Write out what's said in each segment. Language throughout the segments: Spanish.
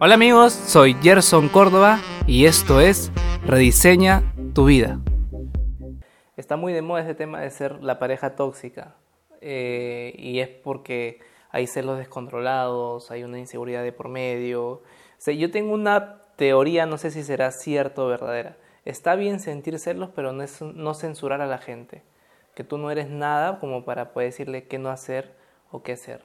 Hola amigos, soy Gerson Córdoba y esto es Rediseña tu vida. Está muy de moda ese tema de ser la pareja tóxica eh, y es porque hay celos descontrolados, hay una inseguridad de por medio. yo tengo una teoría, no sé si será cierta o verdadera. Está bien sentir celos, pero no, no censurar a la gente. Que tú no eres nada como para poder decirle qué no hacer o qué hacer.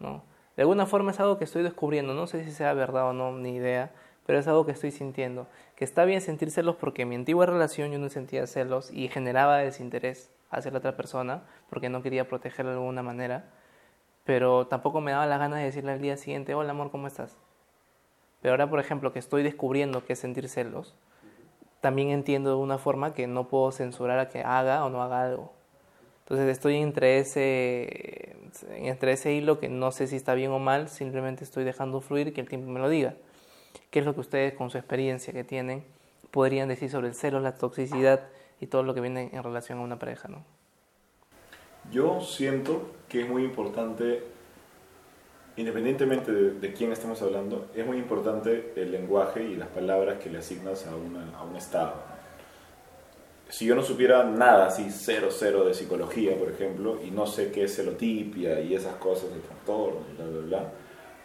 ¿no? De alguna forma es algo que estoy descubriendo, no sé si sea verdad o no, ni idea, pero es algo que estoy sintiendo. Que está bien sentir celos porque en mi antigua relación yo no sentía celos y generaba desinterés hacia la otra persona porque no quería protegerla de alguna manera, pero tampoco me daba las ganas de decirle al día siguiente, hola amor, ¿cómo estás? Pero ahora, por ejemplo, que estoy descubriendo qué es sentir celos, también entiendo de una forma que no puedo censurar a que haga o no haga algo. Entonces estoy entre ese, entre ese hilo que no sé si está bien o mal, simplemente estoy dejando fluir que el tiempo me lo diga. ¿Qué es lo que ustedes con su experiencia que tienen podrían decir sobre el celo, la toxicidad y todo lo que viene en relación a una pareja? ¿no? Yo siento que es muy importante, independientemente de, quién estemos hablando, es muy importante el lenguaje y las palabras que le asignas a, una, a un estado si yo no supiera nada, así cero, cero de psicología, por ejemplo, y no sé qué es celotipia y esas cosas de trastorno y bla, bla, bla,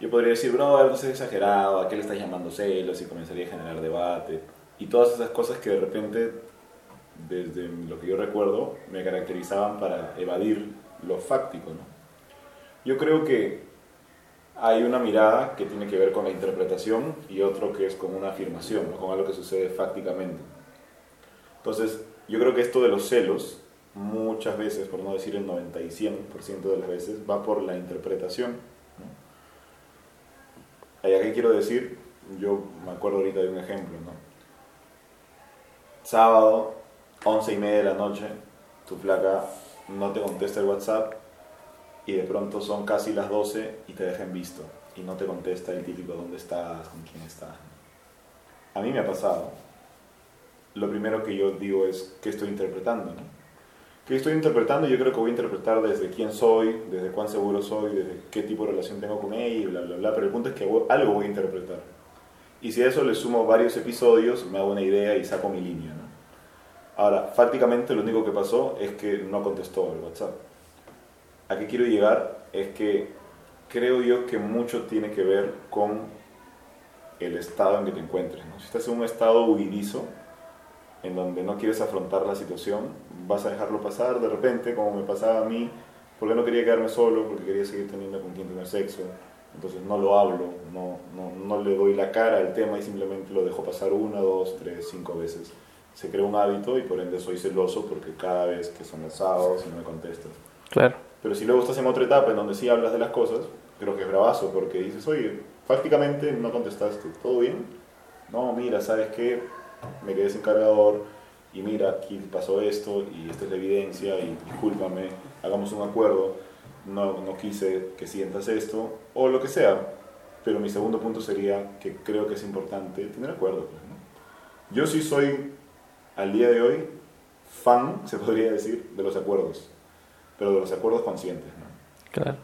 yo podría decir, bro, no es exagerado, ¿a qué le estás llamando celos? Y comenzaría a generar debate. Y todas esas cosas que de repente, desde lo que yo recuerdo, me caracterizaban para evadir lo fáctico, ¿no? Yo creo que hay una mirada que tiene que ver con la interpretación y otro que es con una afirmación, con algo que sucede fácticamente. Entonces, yo creo que esto de los celos, muchas veces, por no decir el 90 y 100% de las veces, va por la interpretación. ¿A qué quiero decir? Yo me acuerdo ahorita de un ejemplo, ¿no? Sábado, 11 y media de la noche, tu placa no te contesta el WhatsApp y de pronto son casi las 12 y te dejan visto y no te contesta el típico dónde estás, con quién estás. A mí me ha pasado lo primero que yo digo es qué estoy interpretando. ¿no? ¿Qué estoy interpretando? Yo creo que voy a interpretar desde quién soy, desde cuán seguro soy, desde qué tipo de relación tengo con ella y bla, bla, bla. Pero el punto es que algo voy a interpretar. Y si a eso le sumo varios episodios, me hago una idea y saco mi línea. ¿no? Ahora, fácticamente lo único que pasó es que no contestó el WhatsApp. ¿A qué quiero llegar? Es que creo yo que mucho tiene que ver con el estado en que te encuentres. ¿no? Si estás en un estado huidizo, en donde no quieres afrontar la situación, vas a dejarlo pasar de repente, como me pasaba a mí, porque no quería quedarme solo, porque quería seguir teniendo con quien tener sexo. Entonces no lo hablo, no, no, no le doy la cara al tema y simplemente lo dejo pasar una, dos, tres, cinco veces. Se crea un hábito y por ende soy celoso porque cada vez que son los sábados no me contestas. Claro. Pero si luego estás en otra etapa en donde sí hablas de las cosas, creo que es bravazo porque dices, oye, prácticamente no contestaste, ¿todo bien? No, mira, ¿sabes qué? Me quedé sin cargador y mira, aquí pasó esto y esta es la evidencia y discúlpame, hagamos un acuerdo, no, no quise que sientas esto o lo que sea. Pero mi segundo punto sería que creo que es importante tener acuerdo. Pues, Yo sí soy, al día de hoy, fan, se podría decir, de los acuerdos, pero de los acuerdos conscientes. ¿no? Claro.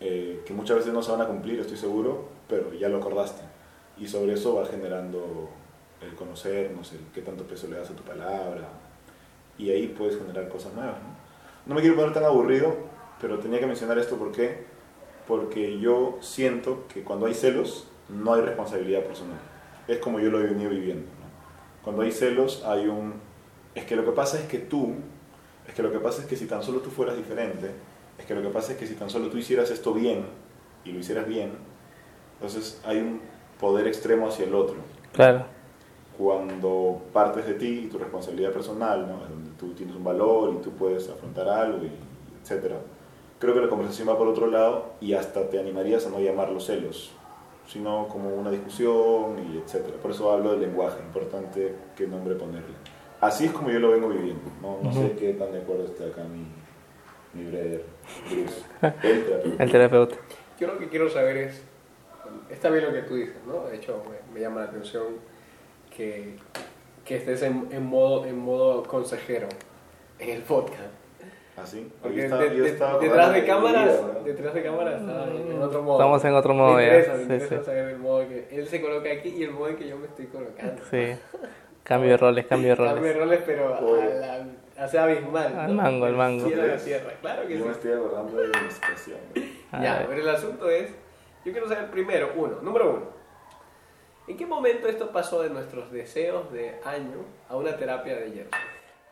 Eh, que muchas veces no se van a cumplir, estoy seguro, pero ya lo acordaste. Y sobre eso va generando el conocernos, el qué tanto peso le das a tu palabra, y ahí puedes generar cosas nuevas. ¿no? me quiero poner tan aburrido, pero tenía que mencionar esto porque, porque yo siento que cuando hay celos no hay responsabilidad personal. Es como yo lo he venido viviendo. Cuando hay celos hay un... Es que lo que pasa es que tú, es que lo que pasa es que si tan solo tú fueras diferente, es que lo que pasa es que si tan solo tú hicieras esto bien y lo hicieras bien, entonces hay un poder extremo hacia el otro. Claro cuando partes de ti, tu responsabilidad personal, ¿no? donde tú tienes un valor y tú puedes afrontar algo, y, etc. Creo que la conversación va por otro lado y hasta te animarías a no llamarlo celos, sino como una discusión y etc. Por eso hablo del lenguaje, importante qué nombre ponerle. Así es como yo lo vengo viviendo. No, no sé qué tan de acuerdo está acá mi, mi brother, el terapeuta. El terapeuta. Yo lo que quiero saber es, está bien lo que tú dices, ¿no? De hecho, me, me llama la atención que, que estés en, en, modo, en modo consejero en el podcast. ¿Así? Porque de- de- detrás de cámaras, detrás de cámaras está en otro modo. Estamos en otro modo me ya, interesa, me sí, interesa sí. saber el modo que él se coloca aquí y el modo en que yo me estoy colocando. Sí. Cambio de roles, cambio de Cambio de roles. roles, pero a la, hace abismal. Al ¿no? mango, al mango. Cielo la tierra, claro que Yo sí. me estoy acordando de mi situación. Ya, ver. pero el asunto es, yo quiero saber primero, uno, número uno, ¿en qué momento esto pasó de nuestros deseos de año a una terapia de hierro?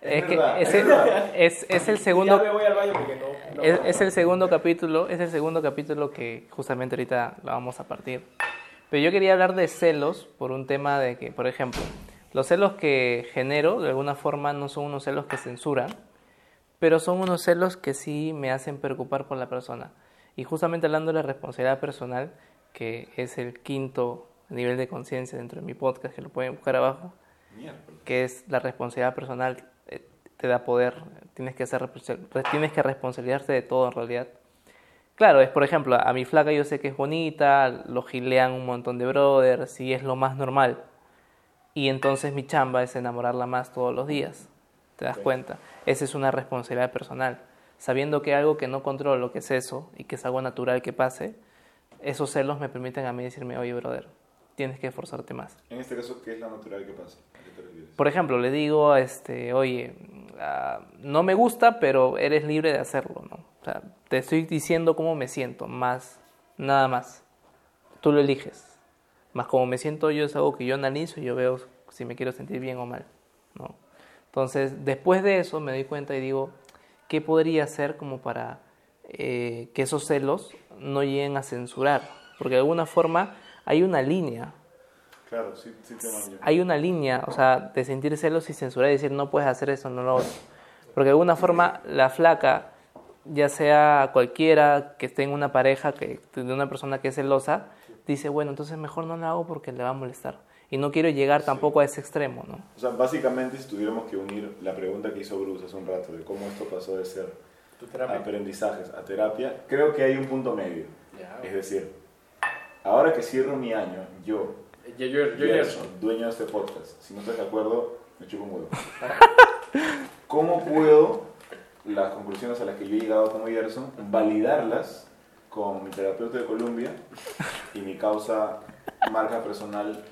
Es verdad, es es el, verdad. es, es el Ya segundo me voy al baño porque no... no es, es el segundo capítulo, es el segundo capítulo que justamente ahorita lo vamos a partir. Pero yo quería hablar de celos por un tema de que, por ejemplo, los celos que genero de alguna forma no son unos celos que censuran, pero son unos celos que sí me hacen preocupar por la persona. Y justamente hablando de la responsabilidad personal, que es el quinto nivel de conciencia dentro de mi podcast, que lo pueden buscar abajo, que es la responsabilidad personal, eh, te da poder, tienes que, ser, tienes que responsabilizarte de todo en realidad. Claro, es por ejemplo, a mi flaca yo sé que es bonita, lo gilean un montón de brothers y es lo más normal. Y entonces mi chamba es enamorarla más todos los días. ¿Te das Ok. cuenta? Esa es una responsabilidad personal. Sabiendo que algo que no controlo, que es eso, y que es algo natural que pase, esos celos me permiten a mí decirme, oye, brother, tienes que esforzarte más. En este caso, ¿qué es lo natural que pasa? ¿A qué te? Por ejemplo, le digo, este, oye, ah, no me gusta, pero eres libre de hacerlo, ¿no? O sea, te estoy diciendo cómo me siento, más, nada más. Tú lo eliges. Más como me siento yo es algo que yo analizo y yo veo si me quiero sentir bien o mal, ¿no? Entonces, después de eso me doy cuenta y digo, ¿qué podría hacer como para eh, que esos celos no lleguen a censurar? Porque de alguna forma hay una línea Claro, sí, sí te mando. hay una línea, o sea, de sentir celos y censurar y decir no puedes hacer eso, no lo otro. Porque de alguna forma la flaca, ya sea cualquiera que esté en una pareja que, de una persona que es celosa, dice, bueno, entonces mejor no lo hago porque le va a molestar. Y no quiero llegar tampoco a ese extremo, ¿no? O sea, básicamente, si tuviéramos que unir la pregunta que hizo Bruce hace un rato de cómo esto pasó de ser Tu terapia. aprendizajes a terapia, creo que hay un punto medio. Ya. Es decir, ahora que cierro mi año, yo, Yo, yo, yo, Gerson, dueño de este podcast, si no estás de acuerdo, me chupo un huevo. ¿Cómo puedo las conclusiones a las que yo he llegado como Gerson validarlas con mi terapeuta de Colombia y mi causa marca personal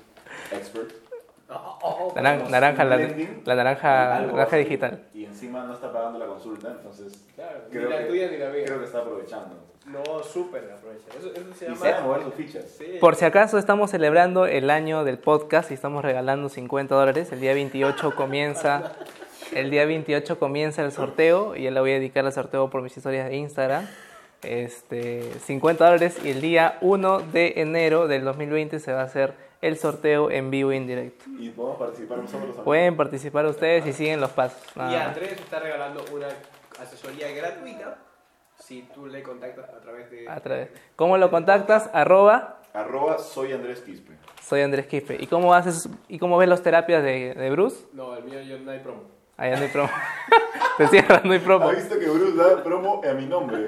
expert? Oh, oh, oh. Naran- naranja, la, la naranja, algo naranja así, digital. Y encima no está pagando la consulta, entonces Claro, creo, ni la que, tuya ni la mía. creo que está aprovechando. No, súper aprovecha. Eso, eso se Y llama... sabe mover sus fichas. Sí. Por si acaso estamos celebrando el año del podcast y estamos regalando 50 dólares. El día 28 comienza, el día 28 comienza el sorteo y yo le voy a dedicar el sorteo por mis historias de Instagram. Este, 50 dólares y el día 1 de enero del 2020 se va a hacer el sorteo en vivo y en directo. Y podemos participar nosotros también. Pueden participar ustedes y siguen los pasos. nada Y. Andrés está regalando una asesoría gratuita si tú le contactas a través de... A través- ¿Cómo lo contactas? Arroba Arroba soy Andrés Quispe. soy Andrés Quispe. ¿Y cómo haces y cómo ves las terapias de, de Bruce? No, el mío yo no hay promo. Allá no hay promo. Te cierran, no hay promo. ¿Ha visto que Bruce da promo a mi nombre?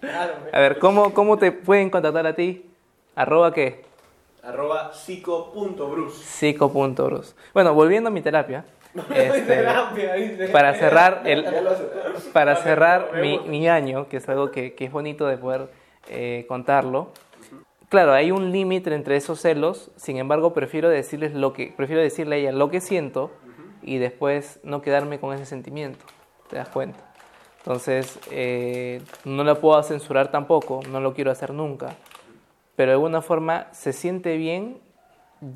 Claro, A ver, ¿cómo, ¿cómo te pueden contactar a ti? Arroba qué? Arroba psico.brus. Psico.brus. Bueno, volviendo a mi terapia. este, Terapia, dice. para cerrar el, para cerrar mi, mi año, que es algo que, que es bonito de poder eh, contarlo. Claro, hay un límite entre esos celos, sin embargo prefiero decirles lo que prefiero decirle a ella lo que siento y después no quedarme con ese sentimiento. ¿Te das cuenta? Entonces, eh, no la puedo censurar tampoco, no lo quiero hacer nunca, pero de alguna forma se siente bien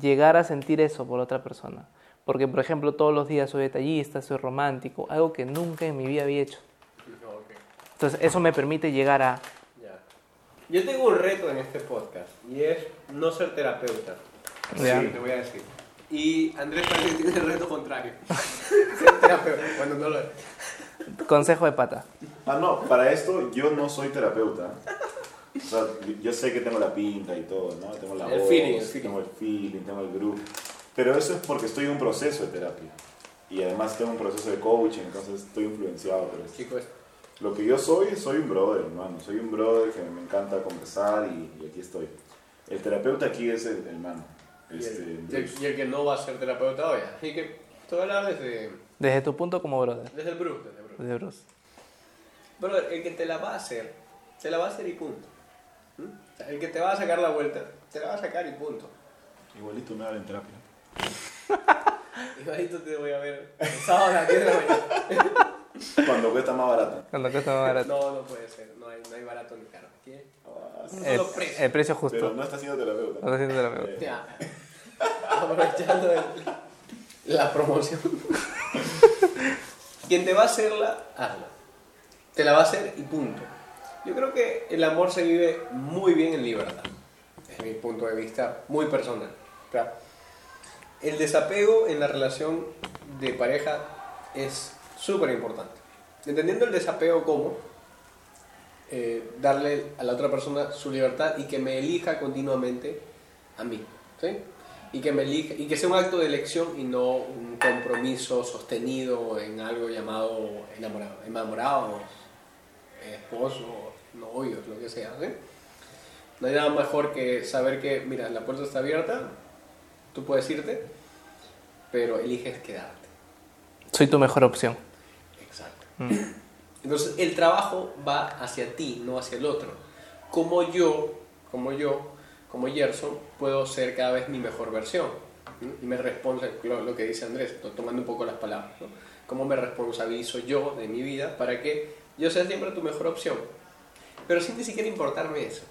llegar a sentir eso por otra persona. Porque, por ejemplo, todos los días soy detallista, soy romántico, algo que nunca en mi vida había hecho. Entonces, eso me permite llegar a... Ya. Yo tengo un reto en este podcast y es no ser terapeuta. Ya. Sí, te voy a decir. Y Andrés parece que tiene el reto contrario. ser terapeuta cuando no lo es. Consejo de pata. Ah, no, para esto yo no soy terapeuta. O sea, yo sé que tengo la pinta y todo, ¿no? Tengo la El voz, feeling, el feeling. tengo el feeling, tengo el grupo. Pero eso es porque estoy en un proceso de terapia. Y además tengo un proceso de coaching, entonces estoy influenciado por eso. Chicos, Lo que yo soy, soy un brother, hermano. Soy un brother que me encanta conversar y, y aquí estoy. El terapeuta aquí es el, el mano. y Este, el, y el- y el que no va a ser terapeuta hoy. Así que te voy a hablar desde, Desde tu punto como brother. desde el Bruce. Desde el Bruce. De Bruce. Pero el que te la va a hacer, se la va a hacer y punto. ¿Mm? O sea, el que te va a sacar la vuelta, te la va a sacar y punto. Igualito me habla en terapia. Igualito te voy a ver el sábado a las 10 de la mañana. Cuando cuesta más barato. Cuando cuesta más barato. No, no puede ser. No hay, no hay barato ni caro. Hay un El, precio. el precio justo. Pero no está siendo terapeuta. No está siendo terapeuta. Eh, Ya. Aprovechando el- la promoción. Quien te va a hacerla, hazla. Te la va a hacer y punto. Yo creo que el amor se vive muy bien en libertad. Es mi punto de vista muy personal. El desapego en la relación de pareja es súper importante. Entendiendo el desapego como eh, darle a la otra persona su libertad y que me elija continuamente a mí. ¿sí? Y, que me elija, y que sea un acto de elección y no un compromiso sostenido en algo llamado enamorado, enamorados, esposos, novios, lo que sea. ¿sí? No hay nada mejor que saber que, mira, la puerta está abierta, tú puedes irte, pero eliges quedarte. Soy tu mejor opción. Exacto. Mm. Entonces el trabajo va hacia ti, no hacia el otro. Como yo, como yo, como Gerson, puedo ser cada vez mi mejor versión. Y me responde lo, que dice Andrés, to- tomando un poco las palabras. ¿no? ¿Cómo me responsabilizo yo de mi vida para que yo sea siempre tu mejor opción? Pero sin ni siquiera importarme eso.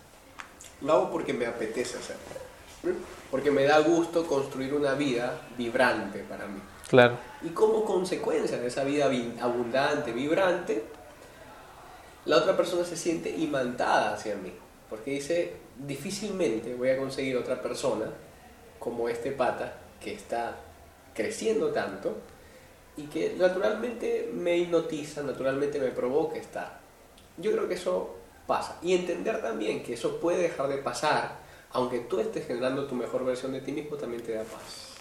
Lo hago porque me apetece hacerlo. Porque me da gusto construir una vida vibrante para mí. Claro. Y como consecuencia de esa vida vi- abundante, vibrante, la otra persona se siente imantada hacia mí. Porque dice, difícilmente voy a conseguir otra persona como este pata que está creciendo tanto y que naturalmente me hipnotiza, naturalmente me provoca estar. Yo creo que eso pasa. Y entender también que eso puede dejar de pasar, aunque tú estés generando tu mejor versión de ti mismo, también te da paz.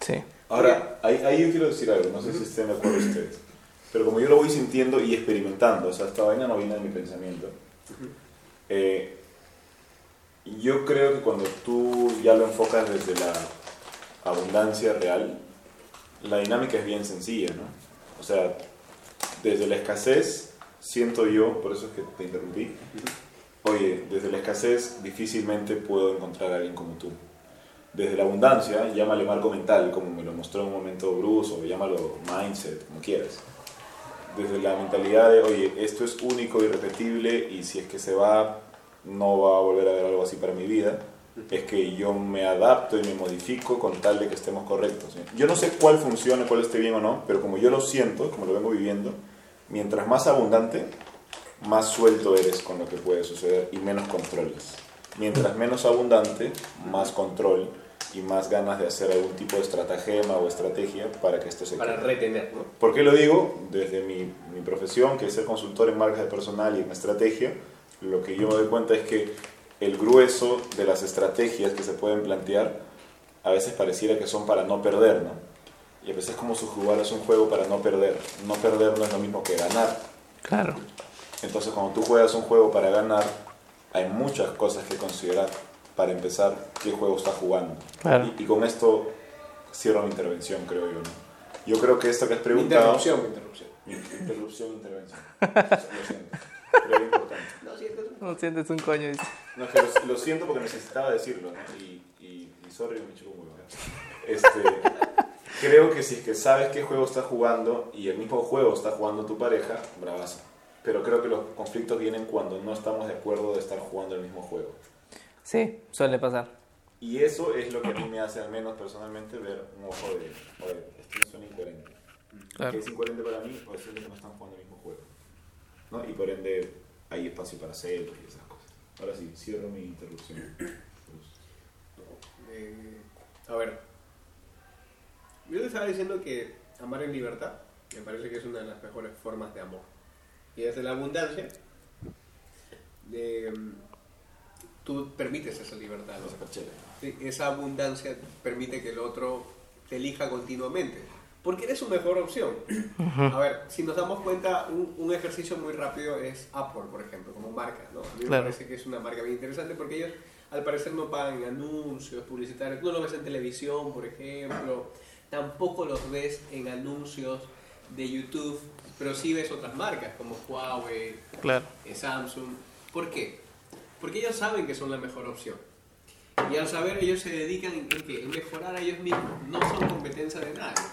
Sí. Ahora, ahí, ahí yo quiero decir algo, no sé si estén de acuerdo ustedes. Pero como yo lo voy sintiendo y experimentando, o sea, esta vaina no viene de mi pensamiento. eh, yo creo que cuando tú ya lo enfocas desde la abundancia real, la dinámica es bien sencilla, ¿no? O sea, desde la escasez, siento yo, por eso es que te interrumpí, oye, desde la escasez difícilmente puedo encontrar a alguien como tú. Desde la abundancia, llámale marco mental, como me lo mostró en un momento Bruce, o llámalo mindset, como quieras. Desde la mentalidad de, oye, esto es único, irrepetible, y si es que se va, no va a volver a haber algo así para mi vida, es que yo me adapto y me modifico con tal de que estemos correctos. Yo no sé cuál funcione, cuál esté bien o no, pero como yo lo siento, como lo vengo viviendo, mientras más abundante, más suelto eres con lo que puede suceder y menos controles. Mientras menos abundante, más control y más ganas de hacer algún tipo de estratagema o estrategia para que esto se Para quede. retener, ¿no? ¿Por qué lo digo? Desde mi, mi profesión, que es ser consultor en marcas de personal y en estrategia, lo que yo me doy cuenta es que el grueso de las estrategias que se pueden plantear a veces pareciera que son para no perder, ¿no? Y a veces como su jugar es un juego para no perder. No perder no es lo mismo que ganar. Claro. Entonces cuando tú juegas un juego para ganar, hay muchas cosas que considerar para empezar qué juego estás jugando. Claro. Y, y con esto cierro mi intervención, creo yo. ¿no? Yo creo que esto que has preguntado... Interrupción, interrupción. Interrupción, intervención. Lo siento. Pero importante. No, sientes No sientes un coño. dice. No, que lo, lo siento porque necesitaba decirlo, ¿no? Y, y, y sorry, me chupo un huevo. ¿eh? Este, creo que si es que sabes qué juego estás jugando y el mismo juego está jugando tu pareja, bravazo. Pero creo que los conflictos vienen cuando no estamos de acuerdo de estar jugando el mismo juego. Sí, suele pasar. Y eso es lo que a mí me hace, al menos personalmente, ver un ojo de, oye, esto suena incoherente. Claro. Que es incoherente para mí o es que no están jugando el mismo juego. ¿no? Y por ende hay espacio para celos y esas cosas. Ahora sí, cierro mi interrupción. Eh, a ver, yo te estaba diciendo que amar en libertad me parece que es una de las mejores formas de amor. Y desde la abundancia, de, tú permites esa libertad. ¿no? Sí, Esa abundancia permite que el otro te elija continuamente. Porque eres su mejor opción. A ver, si nos damos cuenta, un, un ejercicio muy rápido es Apple, por ejemplo, como marca. ¿no? A mí me Claro. parece que es una marca bien interesante porque ellos, al parecer, no pagan anuncios publicitarios. Tú no lo ves en televisión, por ejemplo. Tampoco los ves en anuncios de YouTube, pero sí ves otras marcas como Huawei, Claro. eh, Samsung. ¿Por qué? Porque ellos saben que son la mejor opción. Y al saber, ellos se dedican en, en qué? en mejorar a ellos mismos. No son competencia de nadie.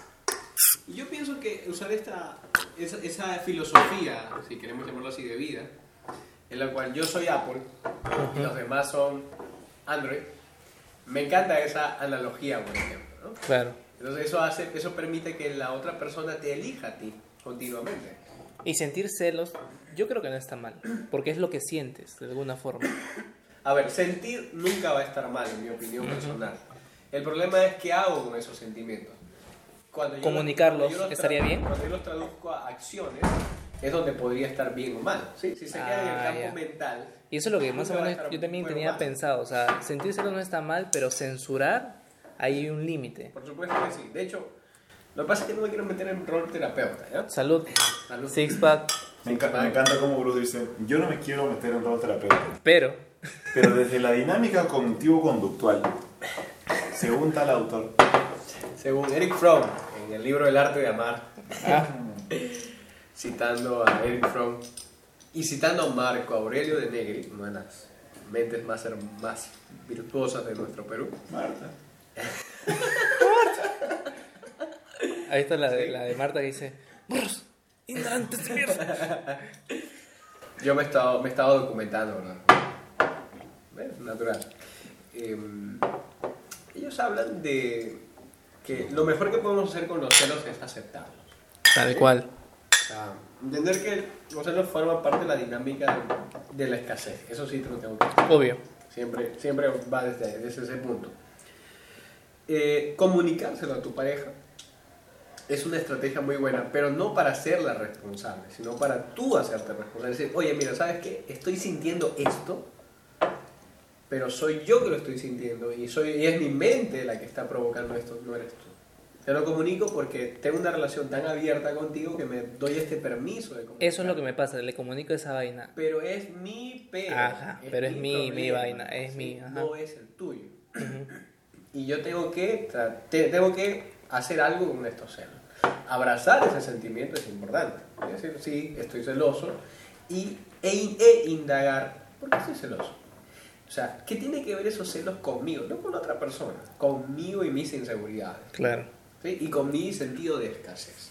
Y yo pienso que usar esta, esa, esa filosofía, si queremos llamarlo así, de vida, en la cual yo soy Apple y los demás son Android, me encanta esa analogía, por ejemplo. ¿no? Claro. Entonces eso, hace, eso permite que la otra persona te elija a ti continuamente. Y sentir celos, yo creo que no está mal, porque es lo que sientes, de alguna forma. A ver, sentir nunca va a estar mal, en mi opinión personal. El problema es qué hago con esos sentimientos. Cuando yo Comunicarlos, cuando yo los ¿estaría bien? Cuando yo los traduzco a acciones, es donde podría estar bien o mal. ¿sí? Si se queda en el Ah, campo mental. Y eso es lo que más o menos yo también tenía mal. pensado, o sea, sentir celos no está mal, pero censurar, hay un límite. Por supuesto que sí. De hecho, lo que pasa es que no me quiero meter en rol terapeuta. ¿ya? Salud, Salud. six pack, Me, enca- me encanta cómo Bruce dice, yo no me quiero meter en rol terapeuta, pero pero desde la dinámica cognitivo-conductual, según tal autor, Según Eric Fromm, en el libro El arte de amar, ah, citando a Eric Fromm y citando a Marco Aurelio de Negri, una de las mentes más, más virtuosas de nuestro Perú. Marta. Ahí está la de, la de Marta que dice, "Bruce, ignorantes de mierda". Yo me he estado, me he estado documentando. ¿Ves? Natural. Em, ellos hablan de que lo mejor que podemos hacer con los celos es aceptarlos. Tal cual. O sea, entender que los celos forman parte de la dinámica de, de la escasez. Eso sí te lo tengo que decir. Obvio. Siempre, siempre va desde, desde ese punto. Eh, comunicárselo a tu pareja es una estrategia muy buena, pero no para hacerla responsable, sino para tú hacerte responsable. Decir, oye, mira, ¿sabes qué? Estoy sintiendo esto, pero soy yo que lo estoy sintiendo y, soy, y es mi mente la que está provocando esto, no eres tú. Te lo comunico porque tengo una relación tan abierta contigo que me doy este permiso de comunicar. Eso es lo que me pasa, le comunico esa vaina. Pero es mi pero. Ajá, pero es mi- mi vaina, es mi, ajá. No es el tuyo. Y yo tengo que, te- tengo que hacer algo con estos celos. Abrazar ese sentimiento es importante. Es decir, sí, estoy celoso. Y, e, e indagar, ¿por qué estoy celoso? O sea, ¿qué tiene que ver esos celos conmigo? No con otra persona, conmigo y mis inseguridades. Claro. ¿sí? y con mi sentido de escasez.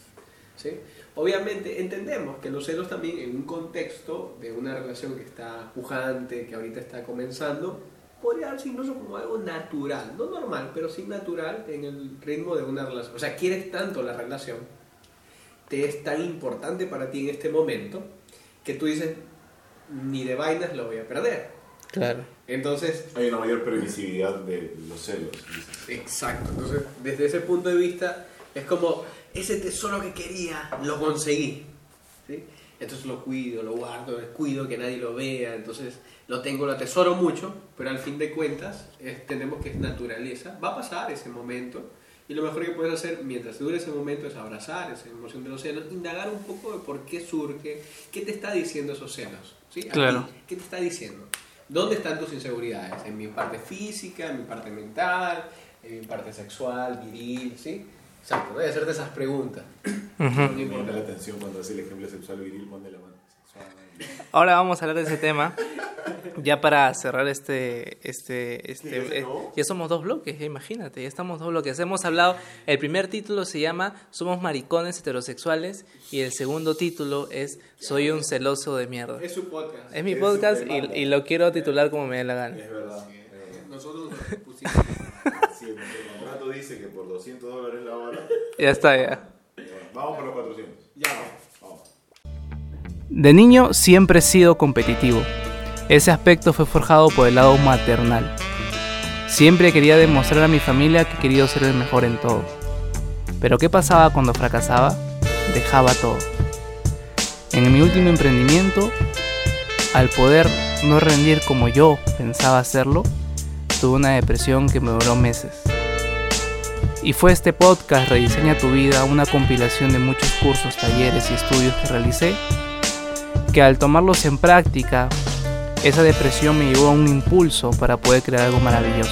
¿sí? Obviamente entendemos que los celos también en un contexto de una relación que está pujante, que ahorita está comenzando, podría darse incluso como algo natural, no normal, pero sí natural en el ritmo de una relación. O sea, quieres tanto la relación, te es tan importante para ti en este momento, que tú dices, ni de vainas lo voy a perder. Claro. Entonces, Hay una mayor previsibilidad de los celos. dices. Exacto, entonces desde ese punto de vista es como ese tesoro que quería, lo conseguí. ¿sí? Entonces lo cuido, lo guardo, cuido que nadie lo vea, entonces lo tengo, lo atesoro mucho, pero al fin de cuentas es- tenemos que es naturaleza, va a pasar ese momento y lo mejor que puedes hacer mientras dure ese momento es abrazar esa emoción de los celos, indagar un poco de por qué surge, qué te está diciendo esos celos, ¿sí? Claro. ti, ¿Qué te está diciendo? ¿Dónde están tus inseguridades? ¿En mi parte física, en mi parte mental, en mi parte sexual, viril? ¿Sí? Exacto, voy a hacerte esas preguntas. No importa. llama la atención cuando hace el ejemplo sexual viril, pone la mano sexual. Ahora vamos a hablar de ese tema. Ya para cerrar este, este, este, ¿Ya se eh, ya somos dos bloques, ya imagínate, ya estamos dos bloques. Hemos hablado, el primer título se llama Somos maricones heterosexuales y el segundo título es Soy un celoso de mierda. Es su podcast. Es mi es podcast y, y lo quiero titular como me dé la gana. Es verdad. es verdad. Nosotros nos pusimos. Sí, dice que por 200 dólares la hora. Ya está, ya. Vamos por los 400. Ya, Vamos. De niño siempre he sido competitivo. Ese aspecto fue forjado por el lado maternal. Siempre quería demostrar a mi familia que he querido ser el mejor en todo. Pero ¿qué pasaba cuando fracasaba? Dejaba todo. En mi último emprendimiento, al poder no rendir como yo pensaba hacerlo, tuve una depresión que me duró meses. Y fue este podcast Rediseña tu vida, una compilación de muchos cursos, talleres y estudios que realicé que al tomarlos en práctica, esa depresión me llevó a un impulso para poder crear algo maravilloso.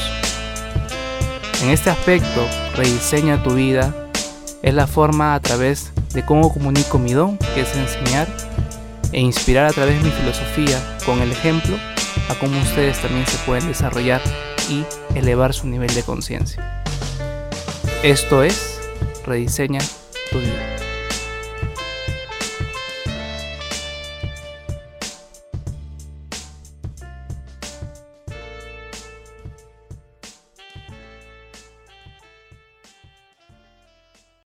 En este aspecto, rediseña tu vida es la forma a través de cómo comunico mi don, que es enseñar, e inspirar a través de mi filosofía con el ejemplo a cómo ustedes también se pueden desarrollar y elevar su nivel de conciencia. Esto es Rediseña tu vida.